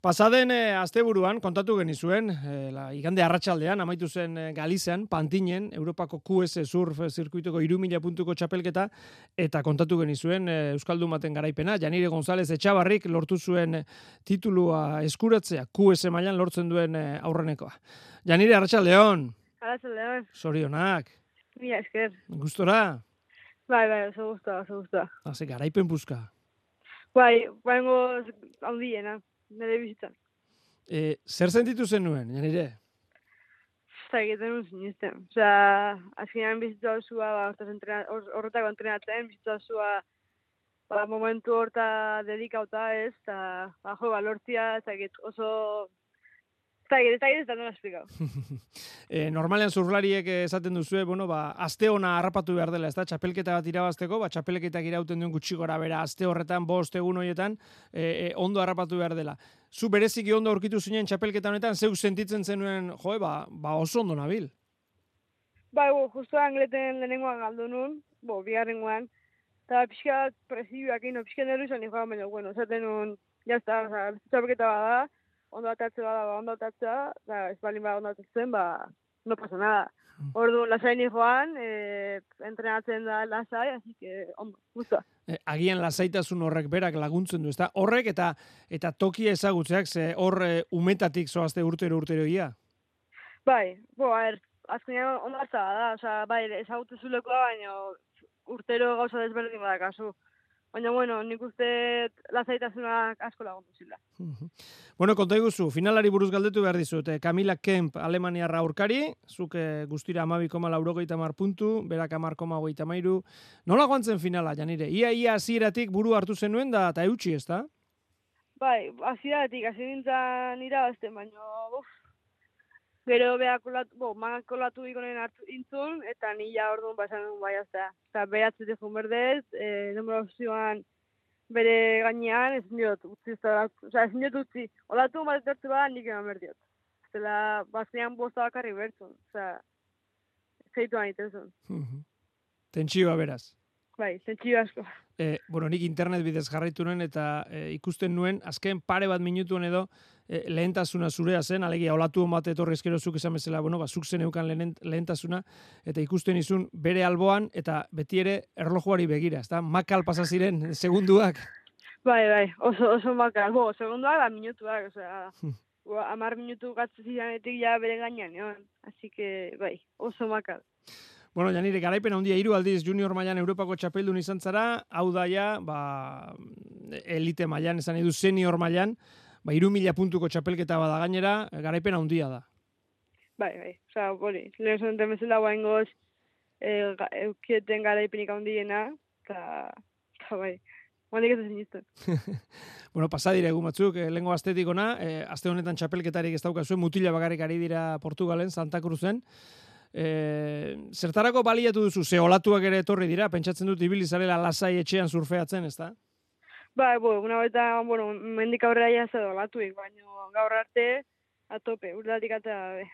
Pasaden e, asteburuan kontatu genizuen, e, la, igande arratsaldean amaitu zen e, Galizian, Pantinen, Europako QS Surf zirkuituko irumila puntuko txapelketa, eta kontatu genizuen e, Euskaldu maten garaipena, Janire González Etxabarrik lortu zuen titulua eskuratzea, QS mailan lortzen duen e, aurrenekoa. Janire, arratsaldeon. Arratsaldeon. Sorionak. Mila esker. Gustora? Bai, bai, oso gustoa, oso gustoa. Haze, garaipen buzka. Bai, baingo handiena nire bizitzan. E, zer sentitu zen nuen, janire? Eta egiten nuen sinisten. Osa, azkenean bizitza osua, ba, horretako entrenatzen, bizitza osua, ba, momentu horta dedikauta ez, eta, ba, jo, ba, lortzia, eta oso Zagir, zagir ez da nola esplikau. e, normalean zurlariek esaten duzu, bueno, ba, aste ona harrapatu behar dela, ez da, txapelketa bat irabazteko, ba, txapelketak irauten duen gutxi gora bera, aste horretan, bost egun horietan, e, ondo harrapatu behar dela. Zu bereziki ondo aurkitu zinen txapelketa honetan, zeu sentitzen zenuen, joe, ba, ba oso ondo nabil. Ba, bo, justu angleten lehenengoan galdu nun, bo, bigarrengoan, eta pixka presioak ino, pixka nikoa, baina, bueno, zaten nun, jazta, txapelketa bada, ondo atatzea bada, ba, ondo atatzea, da, ez balin ba, ondo atatzen, ba, no pasa nada. Mm. Ordu, lasai ni joan, e, entrenatzen da lasai, así que, ondo, gusta. E, agian lasaitasun horrek berak laguntzen du, ezta? Horrek eta eta tokia ezagutzeak, ze hor e, umetatik zoazte urtero urtero ia? Bai, bo, a ver, azkenean ondo da, oza, bai, ezagutu zulekoa, baina urtero gauza desberdin badakazu. Baina, bueno, nik uste lazaitasunak asko lagundu zila. bueno, konta iguzu, finalari buruz galdetu behar dizut. Eh, Camila Kemp, Alemania aurkari, zuk eh, guztira amabi koma laurogeita mar puntu, berak amar koma goita mairu. Nola guantzen finala, janire? Ia, ia, aziratik buru hartu zenuen da, eta eutxi ez da? Bai, aziratik, azirintzan irabazten, baina, uf, Gero beha kolatu, bo, manak kolatu ikonen hartu intzun, eta nila orduan basan duen bai azta. Eta behatzen dut berdez, e, numero zioan bere gainean, ez niot, utzi ez da, oza, ez niot utzi. Olatu bat etortu bada, nik eman berdiot. Zela, bazean bosta bakarri bertzun, oza, zeitu anitezun. Tentsioa beraz. Bai, tentsioa asko. E, bueno, nik internet bidez jarraitu nuen eta e, ikusten nuen, azken pare bat minutuen edo, e, lehentasuna zurea zen, alegia olatu bat etorri eskero zuk esan bezala, bueno, ba, zuk zen eukan lehentasuna, eta ikusten izun bere alboan, eta beti ere erlojuari begira, ezta? Makal pasa ziren segunduak. Bai, bai, oso, oso makal, bo, segunduak da minutuak, osea, amar minutu gatzu zidanetik ja bere gainean, Así que, bai, oso makal. Bueno, Janire, garaipen handia hiru aldiz junior mailan Europako txapeldun izan zara, hau daia, ba, elite mailan, esan edu senior mailan, ba, iru puntuko txapelketa bada gainera, garaipen handia da. Bai, bai, oza, bori, lehen zuen temezela guain goz, e, eukieten garaipenik handiena, eta, bai, Guandik ez bueno, pasa dira egun batzuk, eh, lengo astetik ona, eh, aste honetan txapelketarik ez daukazuen, mutila bakarrik ari dira Portugalen, Santa Cruzen, E, zertarako baliatu duzu, ze olatuak ere etorri dira, pentsatzen dut ibili zarela lasai etxean surfeatzen, ez da? Ba, bo, una beta, bueno, mendik aurrera ja ze olatuik, baina gaur arte, atope, urdatik eta be.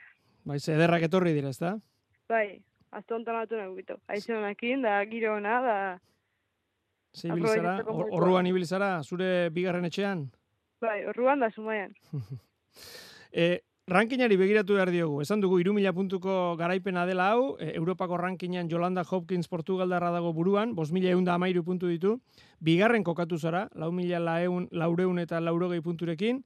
Bai, ederrak etorri dira, ez da? Bai, azte honetan atu nahi bito. Aizen honekin, da giro hona, da... Ze ibilizara, orruan ibilizara, zure bigarren etxean? Bai, orruan da sumaian. e, Rankinari begiratu behar diogu. Esan dugu, irumila puntuko garaipena dela hau, e, Europako rankinan Jolanda Hopkins Portugaldarra dago buruan, bos mila egun da amairu puntu ditu, bigarren kokatu zara, lau mila laeun, laureun eta laurogei punturekin,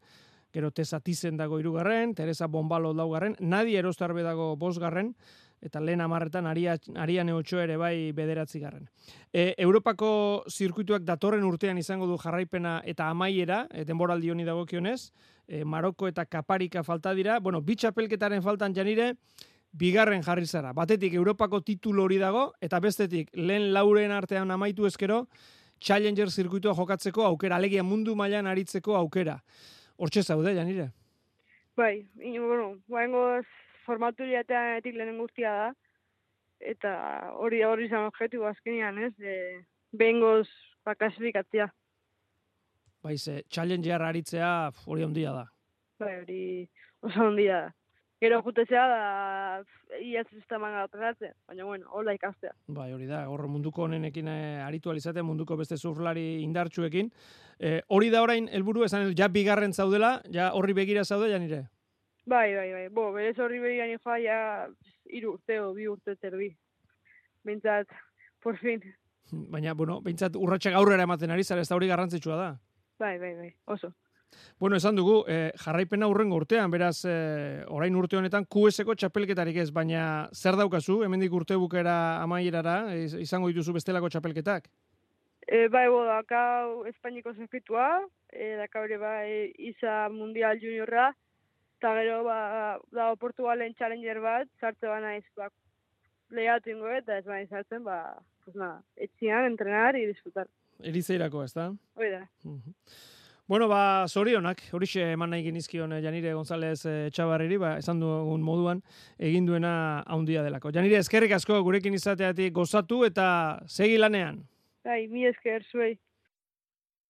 gero Tessa Tizen dago irugarren, Teresa Bombalo daugarren, Nadi Erostarbe dago bosgarren, eta lehen amarretan aria, aria ere bai bederatzi garren. E, Europako zirkuituak datorren urtean izango du jarraipena eta amaiera, e, denboraldi honi dagokionez, e, Maroko eta Kaparika falta dira, bueno, bitxapelketaren faltan janire, bigarren jarri zara. Batetik Europako titulu hori dago, eta bestetik lehen lauren artean amaitu ezkero, Challenger zirkuitua jokatzeko aukera, alegia mundu mailan aritzeko aukera. Hortxe zaude, janire? Bai, bueno, formatu etik lehenen guztia da, eta hori hori izan objektu azkenean, ez, e, behingoz bakasifikatzia. Bai, ze, challenger aritzea hori ondia da. Bai, hori oso ondia da. Gero jutezea da, ia sisteman gautatzen, baina bueno, hola ikastea. Bai, hori da, hor munduko honenekin eh, aritu alizatea, munduko beste surflari indartsuekin. Eh, hori da orain helburu esan ja bigarren zaudela, ja horri begira zaude, ja nire? Bai, bai, bai, bo, berez horri begira joa, ja, iru urte o bi urte terbi. Bintzat, por fin. Baina, bueno, bintzat urratxak aurrera ematen ari zara, ez da hori garrantzitsua da. Bai, bai, bai, oso. Bueno, esan dugu, eh, jarraipena urrengo urtean, beraz, eh, orain urte honetan, QS-eko txapelketarik ez, baina zer daukazu, hemendik urte bukera amaierara, iz- izango dituzu bestelako txapelketak? E, bai, bo, dakau Espainiko zirkuitua, e, dakau ere bai Isa Mundial Juniorra, eta gero ba, dago Portugalen Challenger bat, sartze bana ez, ba, lehiatu ingo, eta ez bana sartzen, ba, pues nada, etxian, entrenar y disfrutar. Erizeirako, ez da? Hoi da. Mhm. Bueno, ba, zorionak, horixe eman nahi genizkion eh, Janire González eh, Etxabarriri, ba, esan dugun moduan, egin duena haundia delako. Janire, eskerrik asko gurekin izateatik gozatu eta segi lanean. Bai, mi esker zuei.